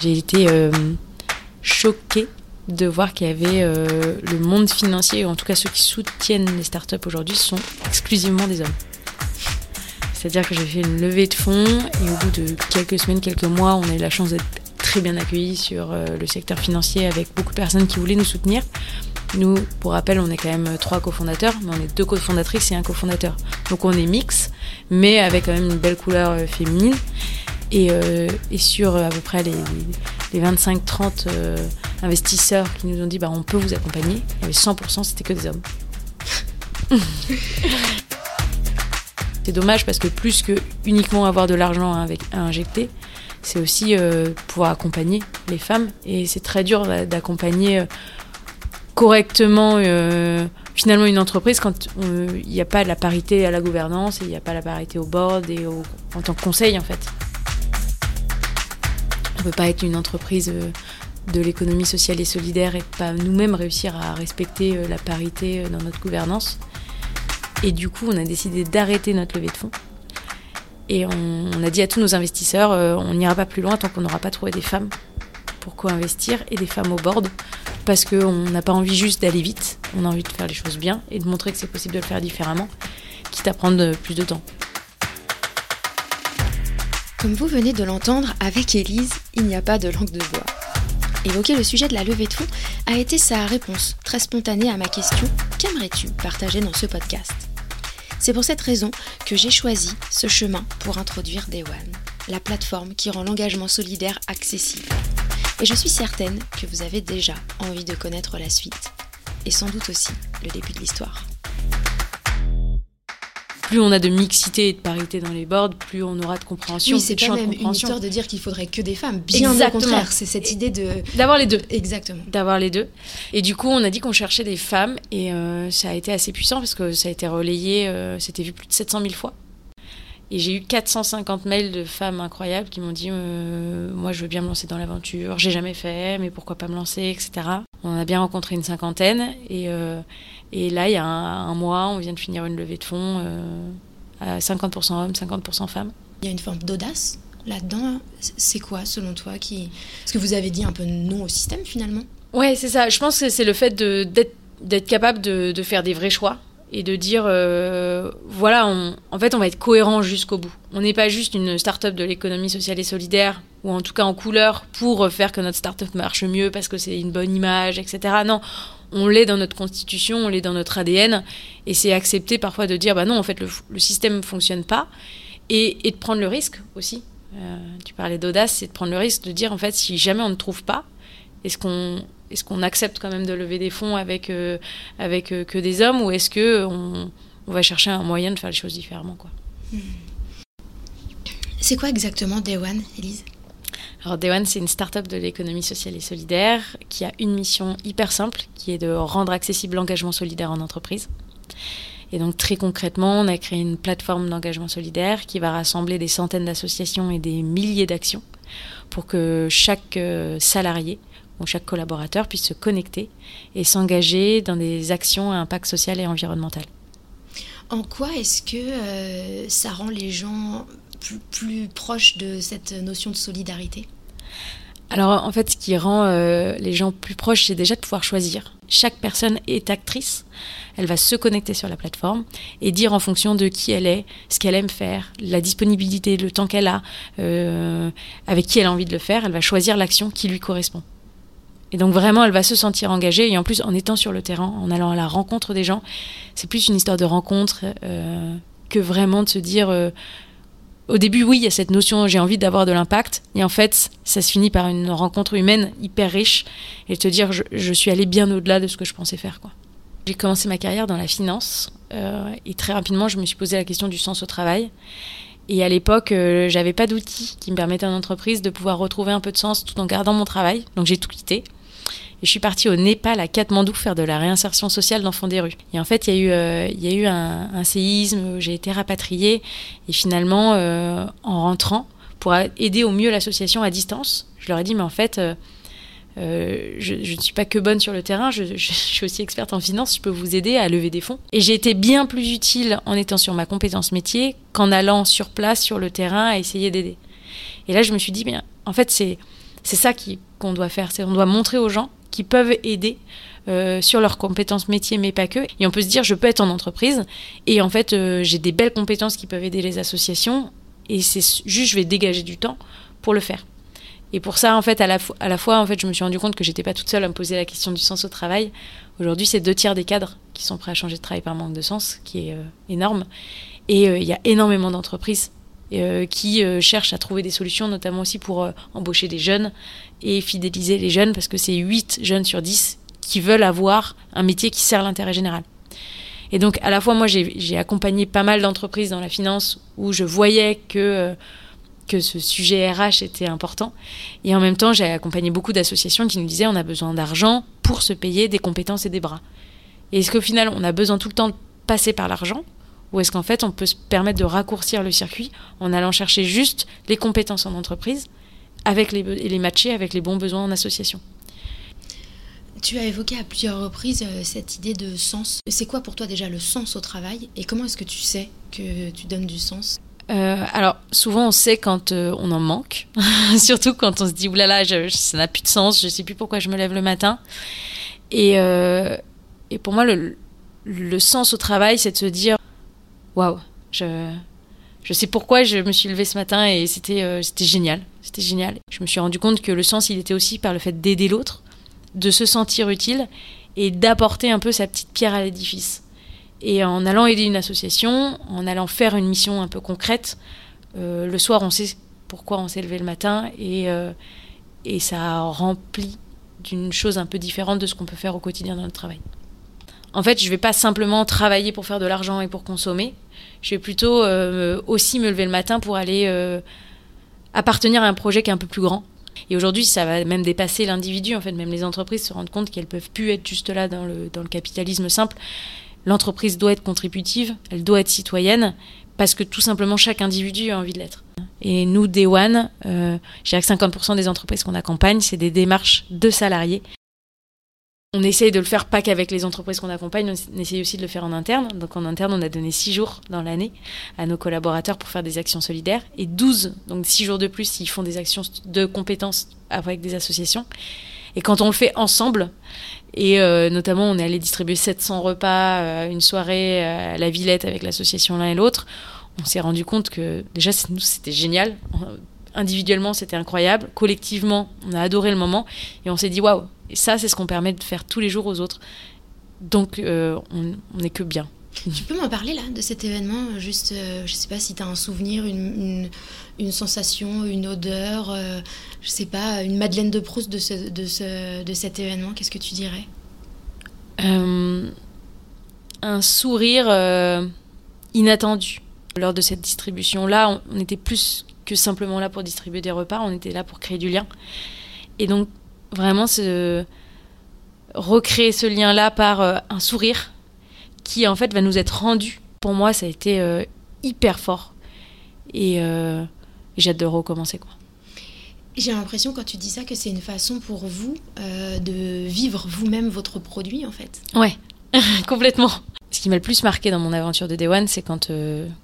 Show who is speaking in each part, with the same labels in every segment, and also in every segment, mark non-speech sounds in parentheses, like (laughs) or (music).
Speaker 1: J'ai été euh, choquée de voir qu'il y avait euh, le monde financier, ou en tout cas ceux qui soutiennent les startups aujourd'hui, sont exclusivement des hommes. C'est-à-dire que j'ai fait une levée de fonds et au bout de quelques semaines, quelques mois, on a eu la chance d'être très bien accueillis sur euh, le secteur financier avec beaucoup de personnes qui voulaient nous soutenir. Nous, pour rappel, on est quand même trois cofondateurs, mais on est deux cofondatrices et un cofondateur. Donc on est mix, mais avec quand même une belle couleur féminine. Et, euh, et, sur à peu près les, les 25-30 investisseurs qui nous ont dit bah, on peut vous accompagner, il y avait 100%, c'était que des hommes. (laughs) c'est dommage parce que plus que uniquement avoir de l'argent à injecter, c'est aussi euh, pouvoir accompagner les femmes. Et c'est très dur d'accompagner euh, correctement euh, finalement une entreprise quand il n'y a pas la parité à la gouvernance il n'y a pas la parité au board et en tant que conseil en fait. On ne peut pas être une entreprise de l'économie sociale et solidaire et pas nous-mêmes réussir à respecter la parité dans notre gouvernance. Et du coup, on a décidé d'arrêter notre levée de fonds et on, a dit à tous nos investisseurs, euh, on n'ira pas plus loin tant qu'on n'aura pas trouvé des femmes pour co-investir et des femmes au board, parce qu'on n'a pas envie juste d'aller vite, on a envie de faire les choses bien et de montrer que c'est possible de le faire différemment, quitte à prendre plus de temps.
Speaker 2: Comme vous venez de l'entendre, avec Élise, il n'y a pas de langue de bois. Évoquer le sujet de la levée de fonds a été sa réponse très spontanée à ma question Qu'aimerais-tu partager dans ce podcast? C'est pour cette raison que j'ai choisi ce chemin pour introduire Day One, la plateforme qui rend l'engagement solidaire accessible. Et je suis certaine que vous avez déjà envie de connaître la suite, et sans doute aussi le début de l'histoire
Speaker 1: plus on a de mixité et de parité dans les boards, plus on aura de compréhension.
Speaker 2: Oui, c'est pas même une histoire de dire qu'il faudrait que des femmes. Bien au contraire, c'est cette idée de
Speaker 1: d'avoir les deux.
Speaker 2: Exactement.
Speaker 1: D'avoir les deux. Et du coup, on a dit qu'on cherchait des femmes et euh, ça a été assez puissant parce que ça a été relayé, euh, c'était vu plus de 700 000 fois. Et j'ai eu 450 mails de femmes incroyables qui m'ont dit euh, Moi, je veux bien me lancer dans l'aventure, j'ai jamais fait, mais pourquoi pas me lancer, etc. On a bien rencontré une cinquantaine. Et, euh, et là, il y a un, mois, on vient de finir une levée de fonds euh, à 50% hommes, 50% femmes.
Speaker 2: Il y a une forme d'audace là-dedans. C'est quoi, selon toi qui... Parce que vous avez dit un peu non au système, finalement?
Speaker 1: Ouais, c'est ça. Je pense que c'est le fait d'être capable de, de faire des vrais choix et de dire euh, voilà, en fait, on va être cohérent jusqu'au bout. On n'est pas juste une start-up de l'économie sociale et solidaire, ou en tout cas en couleur, pour faire que notre start-up marche mieux parce que c'est une bonne image, etc. Non, on l'est dans notre constitution, on l'est dans notre ADN, et c'est accepté parfois de dire bah non, en fait, le, système ne fonctionne pas, et, de prendre le risque aussi. Euh, tu parlais d'audace, c'est de prendre le risque de dire en fait, si jamais on ne trouve pas, est-ce qu'on est-ce qu'on accepte quand même de lever des fonds avec, euh, avec euh, que des hommes ou est-ce que on, va chercher un moyen de faire les choses différemment quoi? Hmm.
Speaker 2: C'est quoi exactement Day One, Elise?
Speaker 1: Alors Day One, c'est une start-up de l'économie sociale et solidaire qui a une mission hyper simple, qui est de rendre accessible l'engagement solidaire en entreprise. Et donc très concrètement, on a créé une plateforme d'engagement solidaire qui va rassembler des centaines d'associations et des milliers d'actions pour que chaque euh, salarié où chaque collaborateur puisse se connecter et s'engager dans des actions à impact social et environnemental.
Speaker 2: En quoi est-ce que euh, ça rend les gens plus, proches de cette notion de solidarité?
Speaker 1: Alors en fait, ce qui rend euh, les gens plus proches, c'est déjà de pouvoir choisir. Chaque personne est actrice. Elle va se connecter sur la plateforme et dire en fonction de qui elle est, ce qu'elle aime faire, la disponibilité, le temps qu'elle a, euh, avec qui elle a envie de le faire. Elle va choisir l'action qui lui correspond. Et donc vraiment, elle va se sentir engagée. Et en plus, en étant sur le terrain, en allant à la rencontre des gens, c'est plus une histoire de rencontre euh, que vraiment de se dire... Euh, au début, oui, il y a cette notion, j'ai envie d'avoir de l'impact. Et en fait, ça se finit par une rencontre humaine hyper riche. Et de te dire, je, suis allée bien au-delà de ce que je pensais faire. J'ai commencé ma carrière dans la finance. Euh, et très rapidement, je me suis posé la question du sens au travail. Et à l'époque, euh, j'avais pas d'outils qui me permettaient en entreprise de pouvoir retrouver un peu de sens tout en gardant mon travail. Donc j'ai tout quitté. Et je suis partie au Népal, à Katmandou, faire de la réinsertion sociale d'enfants des rues. Et en fait, il y a eu, euh, eu un, séisme, j'ai été rapatriée. Et finalement, euh, en rentrant, pour aider au mieux l'association à distance, je leur ai dit, mais en fait, euh, je, ne suis pas que bonne sur le terrain, je, suis aussi experte en finance, je peux vous aider à lever des fonds. Et j'ai été bien plus utile en étant sur ma compétence métier qu'en allant sur place, sur le terrain, à essayer d'aider. Et là, je me suis dit, bien, en fait, c'est C'est ça qu'on doit faire, c'est on doit montrer aux gens qui peuvent aider euh, sur leurs compétences métiers, mais pas que. Et on peut se dire, je peux être en entreprise, et en fait, euh, j'ai des belles compétences qui peuvent aider les associations, et c'est juste, je vais dégager du temps pour le faire. Et pour ça, en fait, à la, fois, en fait, je me suis rendu compte que j'étais pas toute seule à me poser la question du sens au travail. Aujourd'hui, c'est deux tiers des cadres qui sont prêts à changer de travail par manque de sens, qui est euh, énorme. Et il y a énormément d'entreprises qui cherchent à trouver des solutions, notamment aussi pour embaucher des jeunes et fidéliser les jeunes, parce que c'est 8 jeunes sur 10 qui veulent avoir un métier qui sert l'intérêt général. Et donc, à la fois, moi, j'ai accompagné pas mal d'entreprises dans la finance où je voyais que, euh, que ce sujet RH était important. Et en même temps, j'ai accompagné beaucoup d'associations qui nous disaient on a besoin d'argent pour se payer des compétences et des bras. Et est-ce qu'au final, on a besoin tout le temps de passer par l'argent? Ou est-ce qu'en fait, on peut se permettre de raccourcir le circuit en allant chercher juste les compétences en entreprise avec les, et les matcher avec les bons besoins en association?
Speaker 2: Tu as évoqué à plusieurs reprises euh, cette idée de sens. C'est quoi pour toi déjà le sens au travail et comment est-ce que tu sais que tu donnes du sens?
Speaker 1: Euh, alors, souvent, on sait quand euh, on en manque, (laughs) surtout quand on se dit oulala, je, ça n'a plus de sens, je sais plus pourquoi je me lève le matin. Et, et pour moi, le, le, sens au travail, c'est de se dire waouh, je, je sais pourquoi je me suis levée ce matin et c'était c'était génial, c'était génial. Je me suis rendu compte que le sens, il était aussi par le fait d'aider l'autre de se sentir utile et d'apporter un peu sa petite pierre à l'édifice. Et en allant aider une association, en allant faire une mission un peu concrète, euh, le soir on sait pourquoi on s'est levé le matin et, euh, et ça remplit d'une chose un peu différente de ce qu'on peut faire au quotidien dans notre travail. En fait, je ne vais pas simplement travailler pour faire de l'argent et pour consommer. Je vais plutôt euh, aussi me lever le matin pour aller appartenir à un projet qui est un peu plus grand et aujourd'hui, ça va même dépasser l'individu. En fait, même les entreprises se rendent compte qu'elles peuvent plus être juste là dans le, dans le capitalisme simple. L'entreprise doit être contributive, elle doit être citoyenne, parce que tout simplement chaque individu a envie de l'être. Et nous, Day One, euh, je dirais que 50% des entreprises qu'on accompagne, c'est des démarches de salariés on essaye de le faire pas qu'avec les entreprises qu'on accompagne, on essaye aussi de le faire en interne. Donc en interne, on a donné 6 jours dans l'année à nos collaborateurs pour faire des actions solidaires et 12, donc 6 jours de plus s'ils font des actions de compétences avec des associations. Et quand on le fait ensemble, et euh, notamment on est allé distribuer 700 repas, euh, une soirée à la Villette avec l'association l'un et l'autre, on s'est rendu compte que déjà nous c'était génial. Individuellement c'était incroyable, collectivement on a adoré le moment et on s'est dit waouh et ça, c'est ce qu'on permet de faire tous les jours aux autres. Donc, euh, on n'est que bien.
Speaker 2: Tu peux m'en parler là de cet événement Juste, euh, je sais pas si tu as un souvenir, une, une, sensation, une odeur, euh, je sais pas, une Madeleine de Proust de, ce, de, ce, de cet événement. Qu'est-ce que tu dirais?
Speaker 1: Un sourire inattendu. Lors de cette distribution-là, on, on était plus que simplement là pour distribuer des repas, on était là pour créer du lien. Et donc, vraiment se recréer ce lien-là par euh, un sourire qui en fait va nous être rendu. Pour moi, ça a été euh, hyper fort et euh, j'ai hâte de recommencer quoi.
Speaker 2: J'ai l'impression quand tu dis ça que c'est une façon pour vous de vivre vous-même votre produit en fait.
Speaker 1: Ouais, (laughs) complètement. Ce qui m'a le plus marqué dans mon aventure de Day One, c'est quand,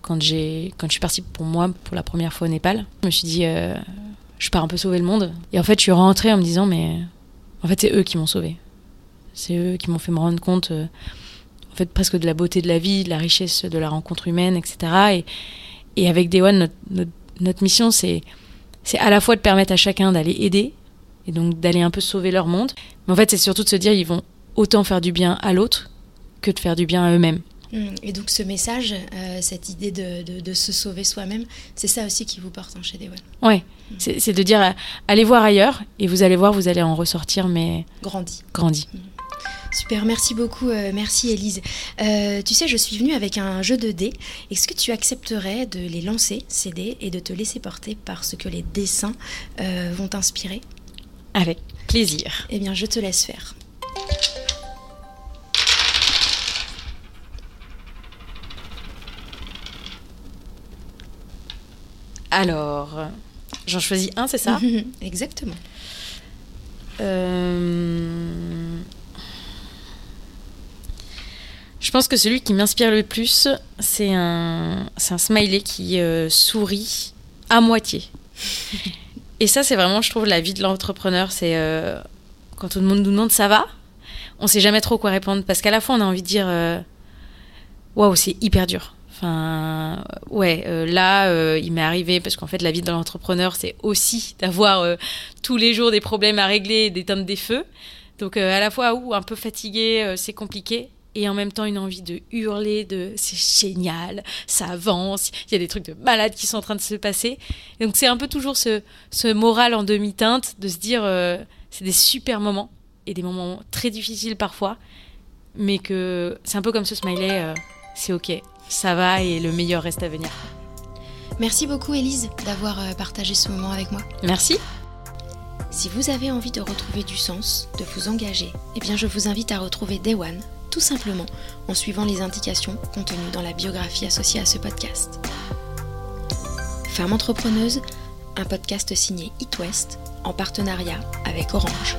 Speaker 1: quand, j'ai, quand je suis partie pour moi pour la première fois au Népal. Je me suis dit, je pars un peu sauver le monde. Et en fait, je suis rentrée en me disant, mais en fait, c'est eux qui m'ont sauvé. C'est eux qui m'ont fait me rendre compte, euh, en fait, presque de la beauté de la vie, de la richesse de la rencontre humaine, etc. Et, et avec Day One, notre, notre, mission, c'est, c'est à la fois de permettre à chacun d'aller aider, et donc d'aller un peu sauver leur monde. Mais en fait, c'est surtout de se dire, ils vont autant faire du bien à l'autre que de faire du bien à eux-mêmes.
Speaker 2: Hum, et donc ce message, euh, cette idée de, de, se sauver soi-même, c'est ça aussi qui vous porte en chez
Speaker 1: One. Ouais, hum. c'est de dire euh, allez voir ailleurs et vous allez voir, vous allez en ressortir, mais
Speaker 2: grandi.
Speaker 1: Grandi.
Speaker 2: Hum. Super, merci beaucoup, euh, merci Elise. tu sais, je suis venue avec un jeu de dés. Est-ce que tu accepterais de les lancer, ces dés, et de te laisser porter par ce que les dessins vont t'inspirer?
Speaker 1: Avec plaisir.
Speaker 2: Eh bien, je te laisse faire.
Speaker 1: Alors, j'en choisis un, c'est ça? (laughs)
Speaker 2: Exactement.
Speaker 1: Euh, je pense que celui qui m'inspire le plus, c'est un, un smiley qui euh, sourit à moitié. Et ça, c'est vraiment, je trouve, la vie de l'entrepreneur. C'est euh, quand tout le monde nous demande ça va, on sait jamais trop quoi répondre parce qu'à la fois, on a envie de dire waouh, c'est hyper dur. Enfin, ouais, euh, là, il m'est arrivé parce qu'en fait, la vie de l'entrepreneur, c'est aussi (laughs) d'avoir tous les jours des problèmes à régler, d'éteindre des feux. Donc, à la fois, ou un peu fatigué, c'est compliqué et en même temps une envie de hurler de c'est génial, ça avance, il y a des trucs de malades qui sont en train de se passer. donc c'est un peu toujours ce, ce moral en demi-teinte de se dire euh, c'est des super moments et des moments très difficiles parfois, mais que c'est un peu comme ce smiley, euh, c'est ok, ça va et le meilleur reste à venir.
Speaker 2: Merci beaucoup Elise d'avoir euh, partagé ce moment avec moi.
Speaker 1: Merci.
Speaker 2: Si vous avez envie de retrouver du sens, de vous engager, eh bien je vous invite à retrouver Day One tout simplement en suivant les indications contenues dans la biographie associée à ce podcast. Femme entrepreneuse, un podcast signé It West en partenariat avec Orange.